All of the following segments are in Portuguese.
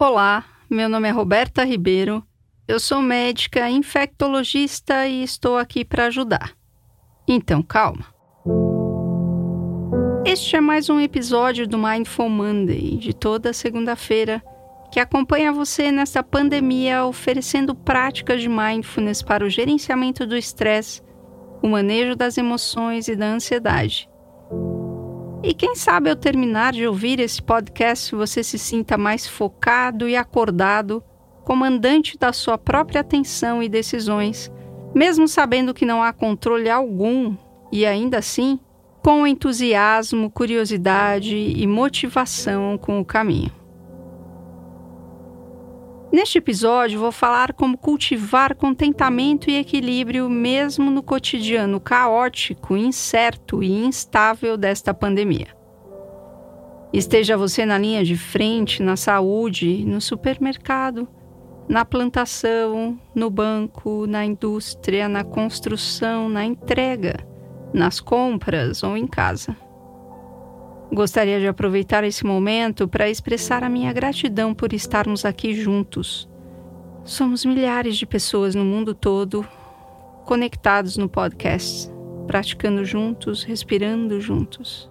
Olá, meu nome é Roberta Ribeiro. Eu sou médica infectologista e estou aqui para ajudar. Então, calma. Este é mais um episódio do Mindful Monday, de toda segunda-feira, que acompanha você nesta pandemia oferecendo práticas de mindfulness para o gerenciamento do estresse, o manejo das emoções e da ansiedade e quem sabe ao terminar de ouvir esse podcast você se sinta mais focado e acordado, comandante da sua própria atenção e decisões, mesmo sabendo que não há controle algum e ainda assim com entusiasmo, curiosidade e motivação com o caminho. Neste episódio, vou falar como cultivar contentamento e equilíbrio mesmo no cotidiano caótico, incerto e instável desta pandemia. Esteja você na linha de frente, na saúde, no supermercado, na plantação, no banco, na indústria, na construção, na entrega, nas compras ou em casa. Gostaria de aproveitar esse momento para expressar a minha gratidão por estarmos aqui juntos. Somos milhares de pessoas no mundo todo conectados no podcast, praticando juntos, respirando juntos.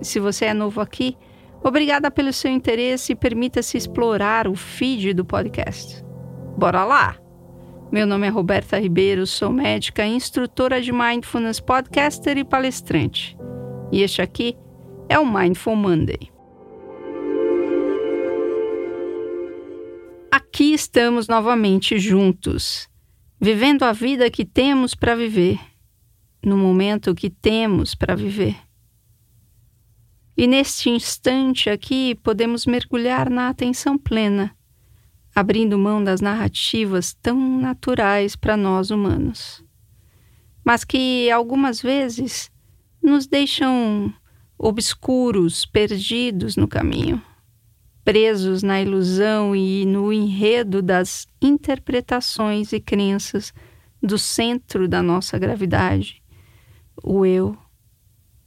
E se você é novo aqui, obrigada pelo seu interesse e permita-se explorar o feed do podcast. Bora lá! Meu nome é Roberta Ribeiro, sou médica, instrutora de Mindfulness, podcaster e palestrante. E este aqui é o Mindful Monday. Aqui estamos novamente juntos, vivendo a vida que temos para viver, no momento que temos para viver. E neste instante aqui podemos mergulhar na atenção plena, abrindo mão das narrativas tão naturais para nós humanos, mas que algumas vezes nos deixam obscuros, perdidos no caminho, presos na ilusão e no enredo das interpretações e crenças do centro da nossa gravidade, o eu,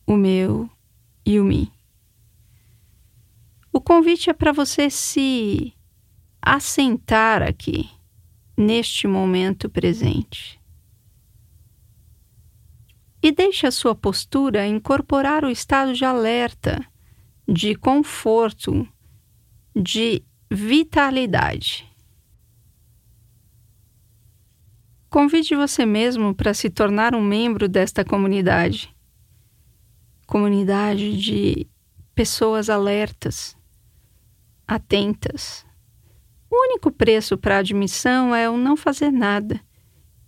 o meu e o mim. O convite é para você se assentar aqui, neste momento presente e deixe a sua postura incorporar o estado de alerta, de conforto, de vitalidade. Convide você mesmo para se tornar um membro desta comunidade. Comunidade de pessoas alertas, atentas. O único preço para admissão é o não fazer nada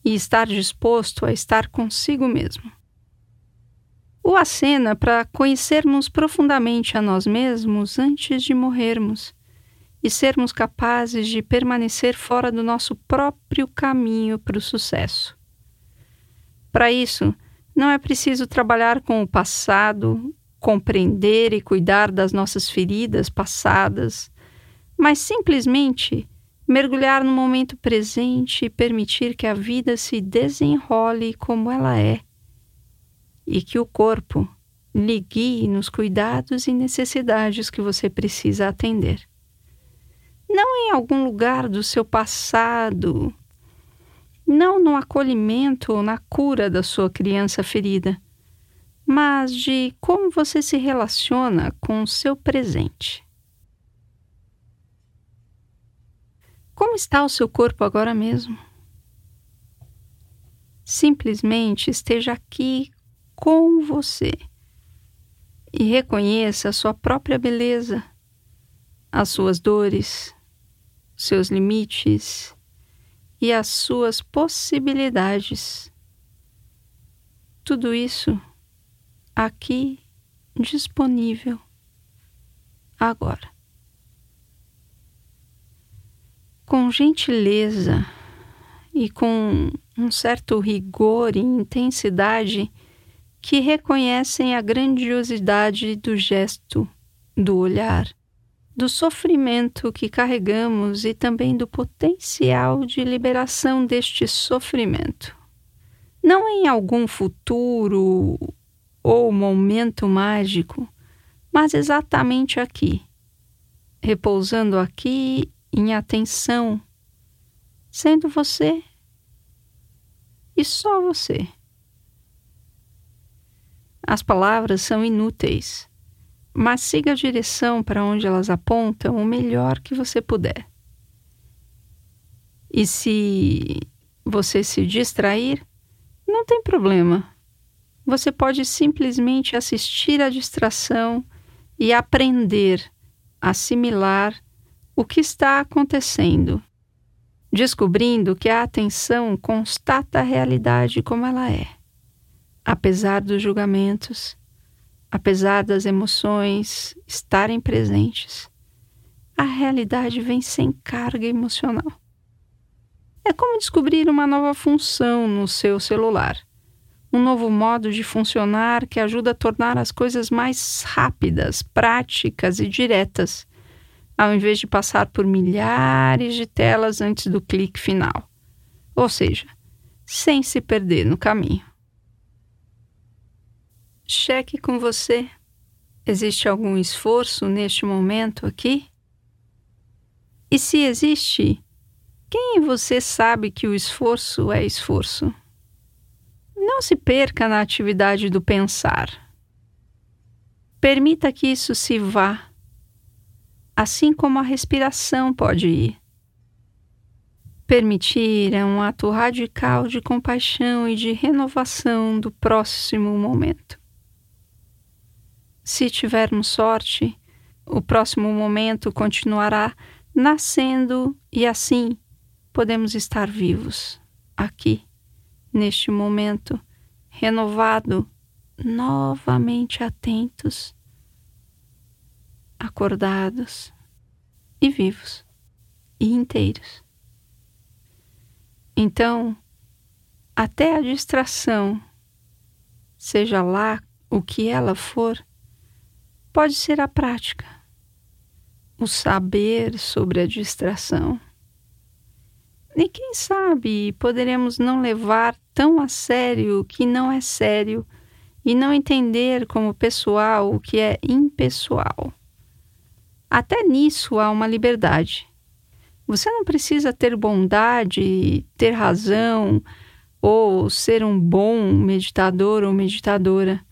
e estar disposto a estar consigo mesmo o acena para conhecermos profundamente a nós mesmos antes de morrermos e sermos capazes de permanecer fora do nosso próprio caminho para o sucesso. Para isso, não é preciso trabalhar com o passado, compreender e cuidar das nossas feridas passadas, mas simplesmente mergulhar no momento presente e permitir que a vida se desenrole como ela é e que o corpo lhe guie nos cuidados e necessidades que você precisa atender. Não em algum lugar do seu passado, não no acolhimento ou na cura da sua criança ferida, mas de como você se relaciona com o seu presente. Como está o seu corpo agora mesmo? Simplesmente esteja aqui com você e reconheça a sua própria beleza, as suas dores, seus limites e as suas possibilidades. Tudo isso aqui disponível agora. Com gentileza e com um certo rigor e intensidade, que reconhecem a grandiosidade do gesto, do olhar, do sofrimento que carregamos e também do potencial de liberação deste sofrimento. Não em algum futuro ou momento mágico, mas exatamente aqui, repousando aqui em atenção, sendo você e só você. As palavras são inúteis, mas siga a direção para onde elas apontam o melhor que você puder. E se você se distrair, não tem problema. Você pode simplesmente assistir à distração e aprender, assimilar o que está acontecendo, descobrindo que a atenção constata a realidade como ela é apesar dos julgamentos, apesar das emoções estarem presentes, a realidade vem sem carga emocional. É como descobrir uma nova função no seu celular, um novo modo de funcionar que ajuda a tornar as coisas mais rápidas, práticas e diretas, ao invés de passar por milhares de telas antes do clique final. Ou seja, sem se perder no caminho. Cheque com você. Existe algum esforço neste momento aqui? E se existe, quem em você sabe que o esforço é esforço? Não se perca na atividade do pensar. Permita que isso se vá, assim como a respiração pode ir. Permitir é um ato radical de compaixão e de renovação do próximo momento. Se tivermos sorte, o próximo momento continuará nascendo e assim podemos estar vivos, aqui, neste momento, renovado, novamente atentos, acordados e vivos e inteiros. Então, até a distração, seja lá o que ela for, pode ser a prática, o saber sobre a distração. E quem sabe poderemos não levar tão a sério o que não é sério e não entender como pessoal o que é impessoal. Até nisso há uma liberdade. Você não precisa ter bondade, ter razão ou ser um bom meditador ou meditadora.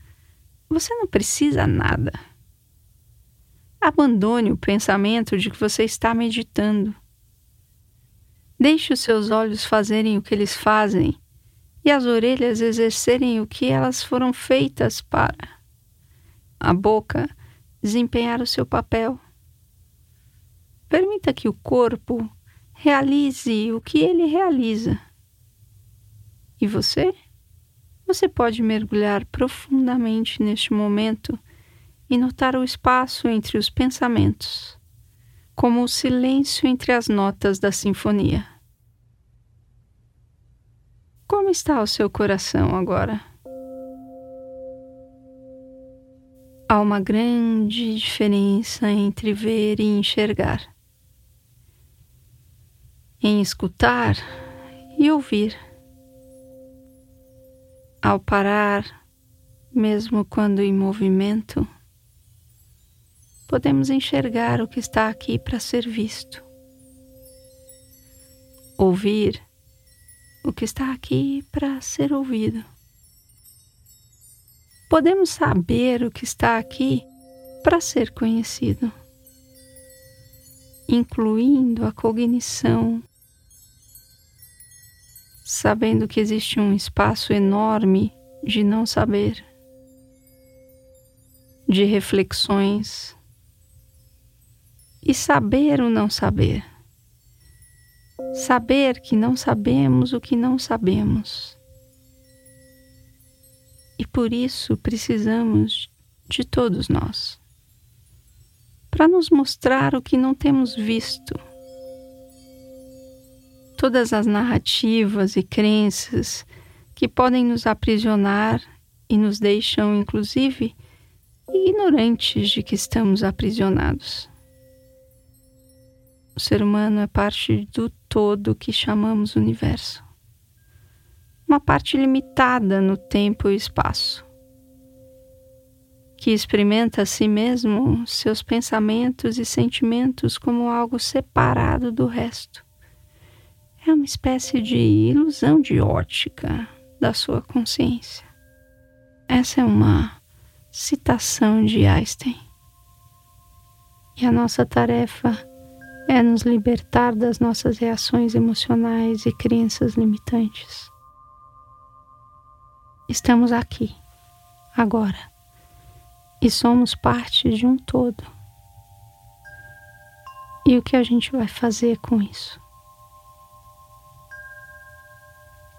Você não precisa nada. Abandone o pensamento de que você está meditando. Deixe os seus olhos fazerem o que eles fazem e as orelhas exercerem o que elas foram feitas para. A boca desempenhar o seu papel. Permita que o corpo realize o que ele realiza. E você? Você pode mergulhar profundamente neste momento e notar o espaço entre os pensamentos, como o silêncio entre as notas da sinfonia. Como está o seu coração agora? Há uma grande diferença entre ver e enxergar, em escutar e ouvir. Ao parar, mesmo quando em movimento, podemos enxergar o que está aqui para ser visto, ouvir o que está aqui para ser ouvido. Podemos saber o que está aqui para ser conhecido, incluindo a cognição, sabendo que existe um espaço enorme de não saber, de reflexões e saber o não saber. Saber que não sabemos o que não sabemos. E por isso precisamos de todos nós para nos mostrar o que não temos visto. Todas as narrativas e crenças que podem nos aprisionar e nos deixam, inclusive, ignorantes de que estamos aprisionados. O ser humano é parte do todo que chamamos universo. Uma parte limitada no tempo e espaço, que experimenta a si mesmo, seus pensamentos e sentimentos como algo separado do resto. É uma espécie de ilusão de ótica da sua consciência. Essa é uma citação de Einstein. E a nossa tarefa é nos libertar das nossas reações emocionais e crenças limitantes. Estamos aqui, agora e somos parte de um todo. E o que a gente vai fazer com isso?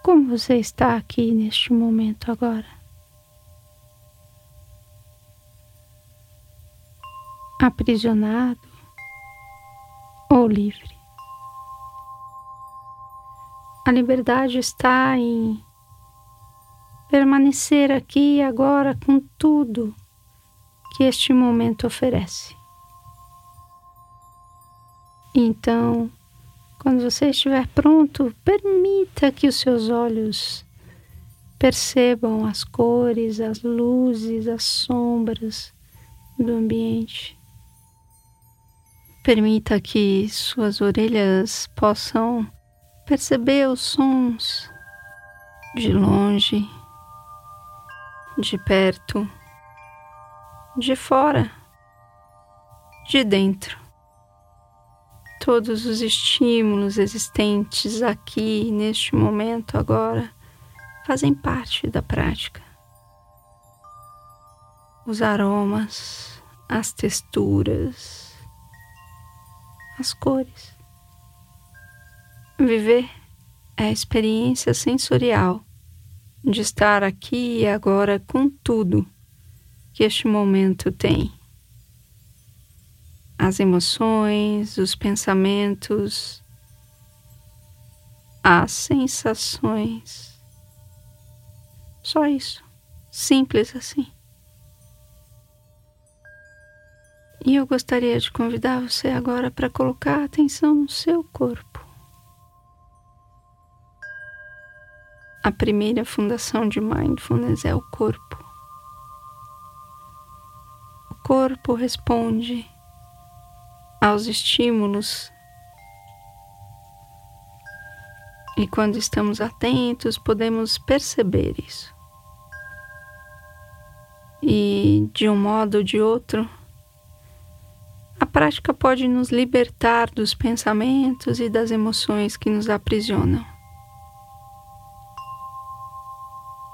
Como você está aqui neste momento agora? Aprisionado ou livre? A liberdade está em permanecer aqui agora com tudo que este momento oferece. Então, quando você estiver pronto, permita que os seus olhos percebam as cores, as luzes, as sombras do ambiente. Permita que suas orelhas possam perceber os sons de longe, de perto de fora, de dentro. Todos os estímulos existentes aqui, neste momento, agora, fazem parte da prática. Os aromas, as texturas, as cores. Viver é a experiência sensorial de estar aqui e agora com tudo que este momento tem. As emoções, os pensamentos, as sensações. Só isso. Simples assim. E eu gostaria de convidar você agora para colocar atenção no seu corpo. A primeira fundação de mindfulness é o corpo corpo responde aos estímulos. E quando estamos atentos, podemos perceber isso. E de um modo ou de outro, prática pode nos libertar dos pensamentos e das emoções que nos aprisionam.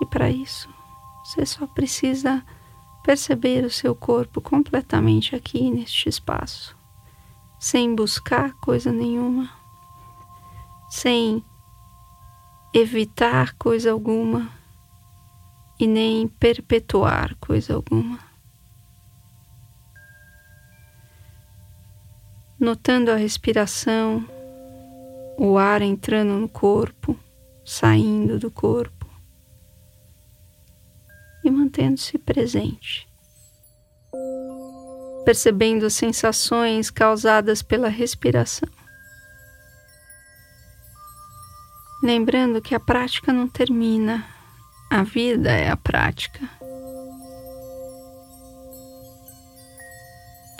E para isso, você só precisa perceber o seu corpo completamente aqui neste espaço, sem buscar coisa nenhuma, sem evitar coisa alguma e nem perpetuar coisa alguma. Notando a respiração, o ar entrando no corpo, saindo do corpo e mantendo-se presente. Percebendo as sensações causadas pela respiração. Lembrando que a prática não termina, a vida é a prática.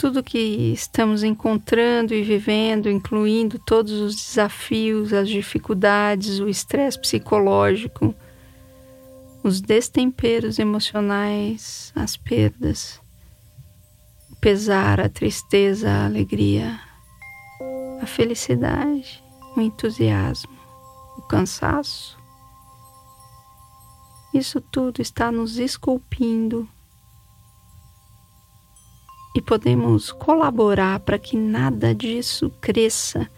Tudo que estamos encontrando e vivendo, incluindo todos os desafios, as dificuldades, o estresse psicológico, os destemperos emocionais, as perdas, o pesar, a tristeza, a alegria, a felicidade, o entusiasmo, o cansaço. Isso tudo está nos esculpindo e podemos colaborar para que nada disso cresça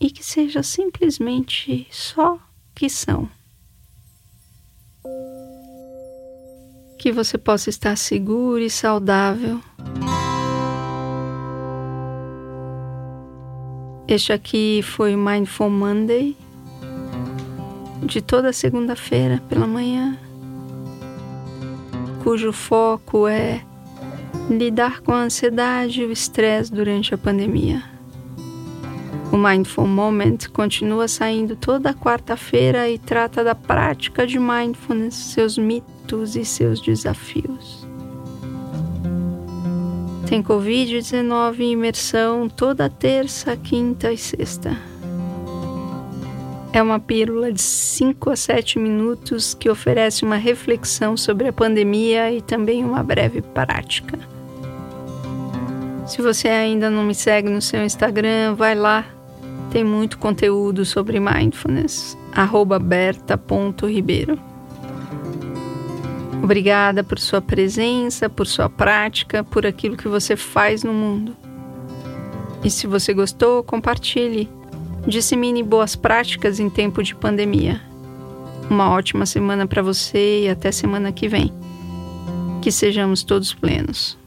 e que seja simplesmente só que são. que você possa estar seguro e saudável. Este aqui foi o Mindful Monday, de toda segunda-feira pela manhã, cujo foco é lidar com a ansiedade e o estresse durante a pandemia. O Mindful Moment continua saindo toda quarta-feira e trata da prática de mindfulness, seus mitos e seus desafios. Tem Covid-19 em imersão toda terça, quinta e sexta. É uma pílula de 5 a 7 minutos que oferece uma reflexão sobre a pandemia e também uma breve prática. Se você ainda não me segue no seu Instagram, vai lá. Tem muito conteúdo sobre mindfulness. berta.ribeiro. Obrigada por sua presença, por sua prática, por aquilo que você faz no mundo. E se você gostou, compartilhe. Dissemine boas práticas em tempo de pandemia. Uma ótima semana para você e até semana que vem. Que sejamos todos plenos.